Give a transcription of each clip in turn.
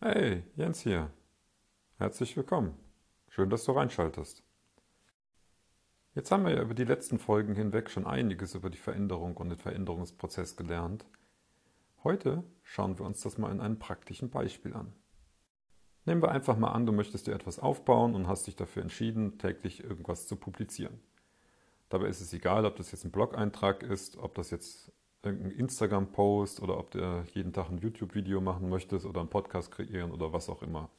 Hey, Jens hier. Herzlich willkommen. Schön, dass du reinschaltest. Jetzt haben wir ja über die letzten Folgen hinweg schon einiges über die Veränderung und den Veränderungsprozess gelernt. Heute schauen wir uns das mal in einem praktischen Beispiel an. Nehmen wir einfach mal an, du möchtest dir etwas aufbauen und hast dich dafür entschieden, täglich irgendwas zu publizieren. Dabei ist es egal, ob das jetzt ein Blog-Eintrag ist, ob das jetzt irgendein Instagram-Post oder ob du jeden Tag ein YouTube-Video machen möchtest oder einen Podcast kreieren oder was auch immer.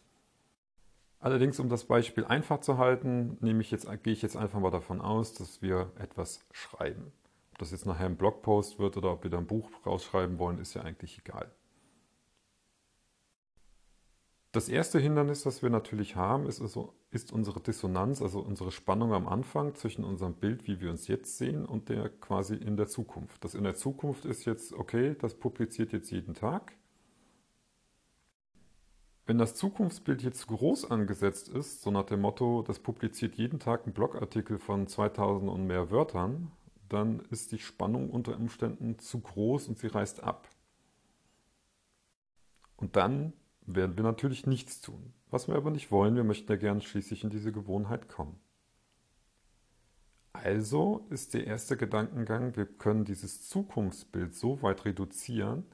Allerdings, um das Beispiel einfach zu halten, nehme ich jetzt, gehe ich jetzt einfach mal davon aus, dass wir etwas schreiben. Ob das jetzt nachher ein Blogpost wird oder ob wir da ein Buch rausschreiben wollen, ist ja eigentlich egal. Das erste Hindernis, das wir natürlich haben, ist, also, ist unsere Dissonanz, also unsere Spannung am Anfang zwischen unserem Bild, wie wir uns jetzt sehen, und der quasi in der Zukunft. Das in der Zukunft ist jetzt, okay, das publiziert jetzt jeden Tag. Wenn das Zukunftsbild jetzt groß angesetzt ist, so nach dem Motto, das publiziert jeden Tag einen Blogartikel von 2000 und mehr Wörtern, dann ist die Spannung unter Umständen zu groß und sie reißt ab. Und dann werden wir natürlich nichts tun. Was wir aber nicht wollen, wir möchten ja gern schließlich in diese Gewohnheit kommen. Also ist der erste Gedankengang, wir können dieses Zukunftsbild so weit reduzieren,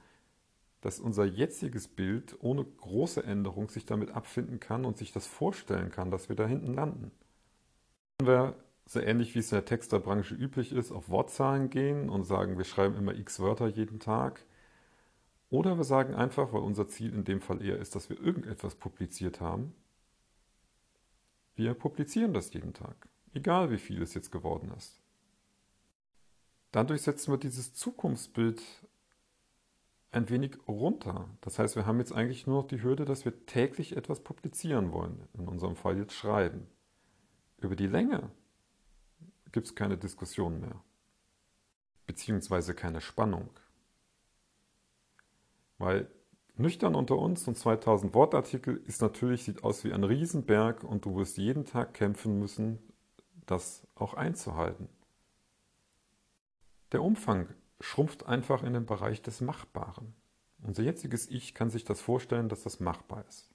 dass unser jetziges Bild ohne große Änderung sich damit abfinden kann und sich das vorstellen kann, dass wir da hinten landen. Wenn wir so ähnlich wie es in der Texterbranche üblich ist, auf Wortzahlen gehen und sagen, wir schreiben immer x Wörter jeden Tag, oder wir sagen einfach, weil unser Ziel in dem Fall eher ist, dass wir irgendetwas publiziert haben, wir publizieren das jeden Tag, egal wie viel es jetzt geworden ist. Dadurch setzen wir dieses Zukunftsbild ein wenig runter. Das heißt, wir haben jetzt eigentlich nur noch die Hürde, dass wir täglich etwas publizieren wollen, in unserem Fall jetzt schreiben. Über die Länge gibt es keine Diskussion mehr, beziehungsweise keine Spannung. Weil nüchtern unter uns und 2000 Wortartikel ist natürlich, sieht aus wie ein Riesenberg und du wirst jeden Tag kämpfen müssen, das auch einzuhalten. Der Umfang schrumpft einfach in den Bereich des Machbaren. Unser jetziges Ich kann sich das vorstellen, dass das machbar ist.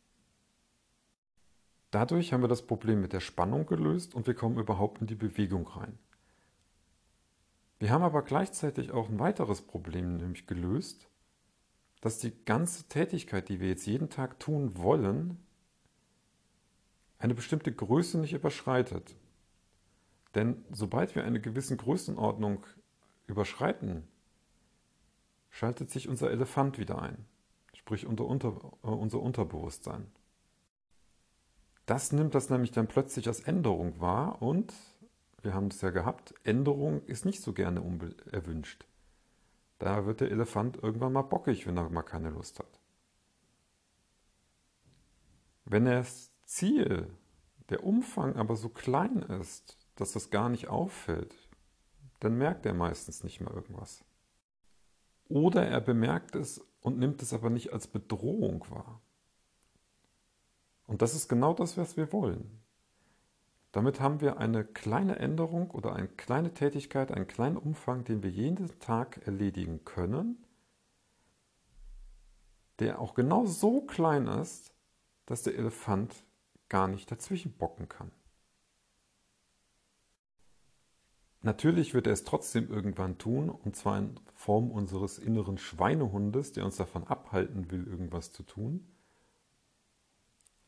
Dadurch haben wir das Problem mit der Spannung gelöst und wir kommen überhaupt in die Bewegung rein. Wir haben aber gleichzeitig auch ein weiteres Problem nämlich gelöst, dass die ganze Tätigkeit, die wir jetzt jeden Tag tun wollen, eine bestimmte Größe nicht überschreitet. Denn sobald wir eine gewisse Größenordnung überschreiten, schaltet sich unser Elefant wieder ein, sprich unter, unter, äh, unser Unterbewusstsein. Das nimmt das nämlich dann plötzlich als Änderung wahr und, wir haben es ja gehabt, Änderung ist nicht so gerne erwünscht. Da wird der Elefant irgendwann mal bockig, wenn er mal keine Lust hat. Wenn das Ziel, der Umfang aber so klein ist, dass das gar nicht auffällt, dann merkt er meistens nicht mehr irgendwas. Oder er bemerkt es und nimmt es aber nicht als Bedrohung wahr. Und das ist genau das, was wir wollen. Damit haben wir eine kleine Änderung oder eine kleine Tätigkeit, einen kleinen Umfang, den wir jeden Tag erledigen können, der auch genau so klein ist, dass der Elefant gar nicht dazwischen bocken kann. Natürlich wird er es trotzdem irgendwann tun, und zwar in Form unseres inneren Schweinehundes, der uns davon abhalten will, irgendwas zu tun.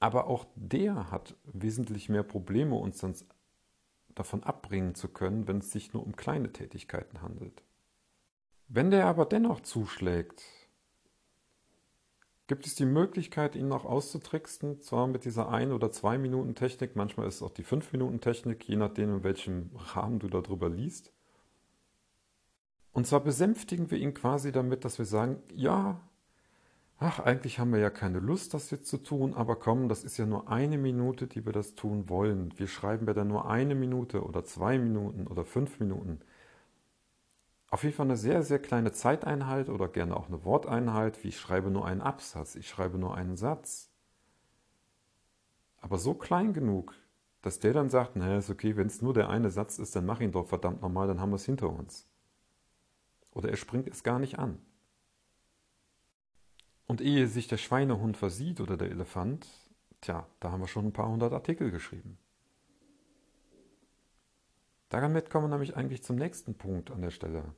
Aber auch der hat wesentlich mehr Probleme, uns dann davon abbringen zu können, wenn es sich nur um kleine Tätigkeiten handelt. Wenn der aber dennoch zuschlägt, gibt es die Möglichkeit, ihn noch auszutricksen, zwar mit dieser 1 oder 2 Minuten Technik, manchmal ist es auch die 5 Minuten Technik, je nachdem, in welchem Rahmen du darüber liest. Und zwar besänftigen wir ihn quasi damit, dass wir sagen, ja, ach, eigentlich haben wir ja keine Lust, das jetzt zu tun, aber komm, das ist ja nur eine Minute, die wir das tun wollen. Wir schreiben ja dann nur eine Minute oder zwei Minuten oder fünf Minuten. Auf jeden Fall eine sehr, sehr kleine Zeiteinheit oder gerne auch eine Worteinheit, wie ich schreibe nur einen Absatz, ich schreibe nur einen Satz. Aber so klein genug, dass der dann sagt, naja, ist okay, wenn es nur der eine Satz ist, dann mach ihn doch verdammt nochmal, dann haben wir es hinter uns. Oder er springt es gar nicht an. Und ehe sich der Schweinehund versieht oder der Elefant, tja, da haben wir schon ein paar hundert Artikel geschrieben. Damit kommen wir nämlich eigentlich zum nächsten Punkt an der Stelle.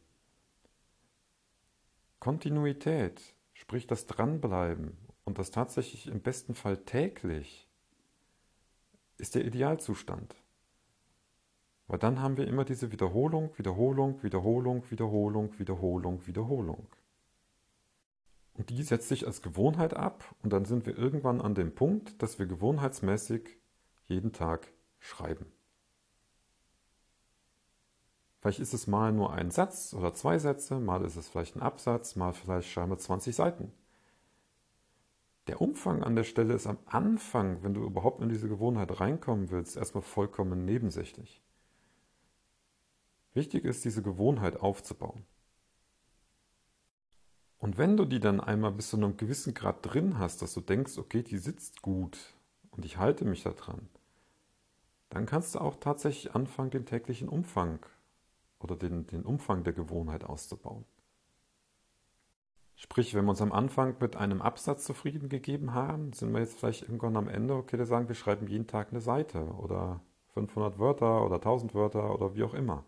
Kontinuität, sprich das Dranbleiben und das tatsächlich im besten Fall täglich, ist der Idealzustand. Weil dann haben wir immer diese Wiederholung, Wiederholung, Wiederholung, Wiederholung, Wiederholung, Wiederholung. Und die setzt sich als Gewohnheit ab und dann sind wir irgendwann an dem Punkt, dass wir gewohnheitsmäßig jeden Tag schreiben. Vielleicht ist es mal nur ein Satz oder zwei Sätze, mal ist es vielleicht ein Absatz, mal vielleicht schreiben wir 20 Seiten. Der Umfang an der Stelle ist am Anfang, wenn du überhaupt in diese Gewohnheit reinkommen willst, erstmal vollkommen nebensächlich. Wichtig ist, diese Gewohnheit aufzubauen. Und wenn du die dann einmal bis zu einem gewissen Grad drin hast, dass du denkst, okay, die sitzt gut und ich halte mich da dran, dann kannst du auch tatsächlich anfangen, den täglichen Umfang oder den, den Umfang der Gewohnheit auszubauen. Sprich, wenn wir uns am Anfang mit einem Absatz zufrieden gegeben haben, sind wir jetzt vielleicht irgendwann am Ende, okay, wir sagen, wir schreiben jeden Tag eine Seite oder 500 Wörter oder 1000 Wörter oder wie auch immer.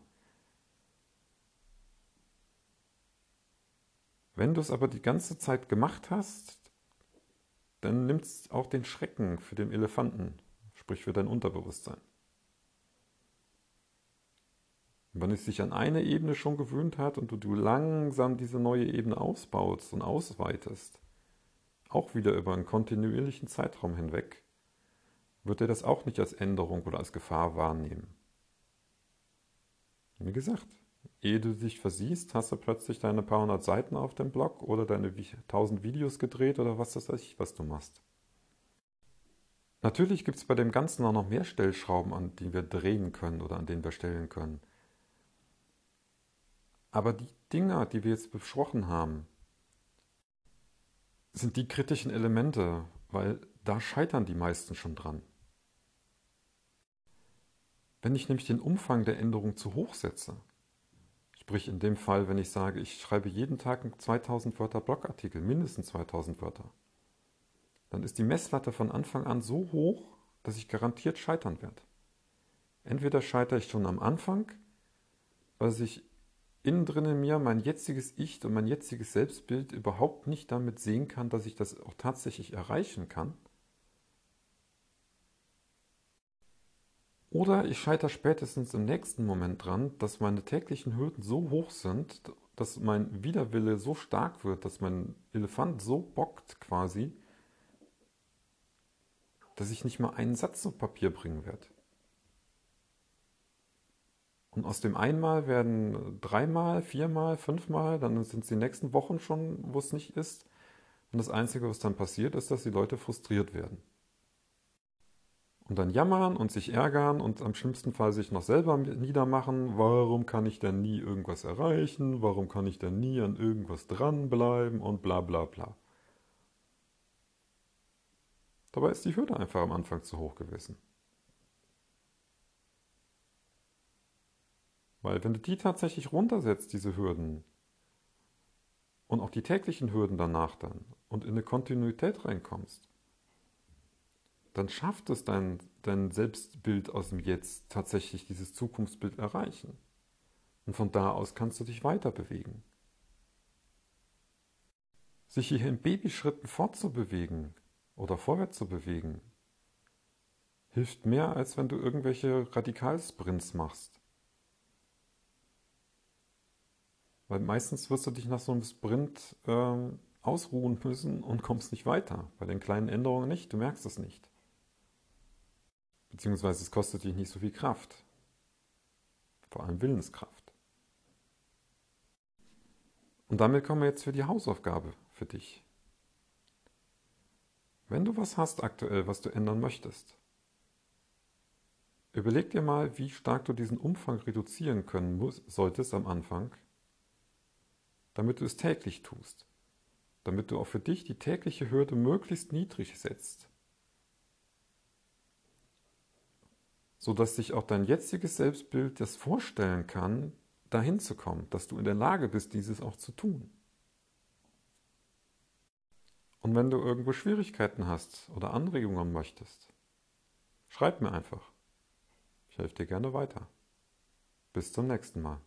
Wenn du es aber die ganze Zeit gemacht hast, dann nimmt es auch den Schrecken für den Elefanten, sprich für dein Unterbewusstsein. Und wenn es sich an eine Ebene schon gewöhnt hat und du, du langsam diese neue Ebene ausbaust und ausweitest, auch wieder über einen kontinuierlichen Zeitraum hinweg, wird er das auch nicht als Änderung oder als Gefahr wahrnehmen. Wie gesagt, ehe du dich versiehst, hast du plötzlich deine paar hundert Seiten auf dem Blog oder deine tausend Videos gedreht oder was das ich, was du machst. Natürlich gibt es bei dem Ganzen auch noch mehr Stellschrauben, an die wir drehen können oder an denen wir stellen können. Aber die Dinger, die wir jetzt besprochen haben, sind die kritischen Elemente, weil da scheitern die meisten schon dran. Wenn ich nämlich den Umfang der Änderung zu hoch setze, sprich in dem Fall, wenn ich sage, ich schreibe jeden Tag einen 2000 Wörter Blogartikel, mindestens 2000 Wörter, dann ist die Messlatte von Anfang an so hoch, dass ich garantiert scheitern werde. Entweder scheitere ich schon am Anfang, weil sich innen drin in mir mein jetziges Ich und mein jetziges Selbstbild überhaupt nicht damit sehen kann, dass ich das auch tatsächlich erreichen kann. Oder ich scheitere spätestens im nächsten Moment dran, dass meine täglichen Hürden so hoch sind, dass mein Widerwille so stark wird, dass mein Elefant so bockt quasi, dass ich nicht mal einen Satz auf Papier bringen werde. Und aus dem einmal werden dreimal, viermal, fünfmal, dann sind es die nächsten Wochen schon, wo es nicht ist. Und das Einzige, was dann passiert, ist, dass die Leute frustriert werden. Und dann jammern und sich ärgern und am schlimmsten Fall sich noch selber niedermachen. Warum kann ich denn nie irgendwas erreichen? Warum kann ich denn nie an irgendwas dranbleiben? Und bla bla bla. Dabei ist die Hürde einfach am Anfang zu hoch gewesen. Weil wenn du die tatsächlich runtersetzt, diese Hürden, und auch die täglichen Hürden danach dann, und in eine Kontinuität reinkommst, dann schafft es dein, dein Selbstbild aus dem Jetzt tatsächlich dieses Zukunftsbild erreichen. Und von da aus kannst du dich weiter bewegen. Sich hier in Babyschritten fortzubewegen oder vorwärts zu bewegen, hilft mehr, als wenn du irgendwelche Radikalsprints machst. Weil meistens wirst du dich nach so einem Sprint äh, ausruhen müssen und kommst nicht weiter. Bei den kleinen Änderungen nicht, du merkst es nicht. Beziehungsweise es kostet dich nicht so viel Kraft. Vor allem Willenskraft. Und damit kommen wir jetzt für die Hausaufgabe für dich. Wenn du was hast aktuell, was du ändern möchtest, überleg dir mal, wie stark du diesen Umfang reduzieren können muss, solltest am Anfang damit du es täglich tust, damit du auch für dich die tägliche Hürde möglichst niedrig setzt, sodass sich auch dein jetziges Selbstbild das vorstellen kann, dahin zu kommen, dass du in der Lage bist, dieses auch zu tun. Und wenn du irgendwo Schwierigkeiten hast oder Anregungen möchtest, schreib mir einfach. Ich helfe dir gerne weiter. Bis zum nächsten Mal.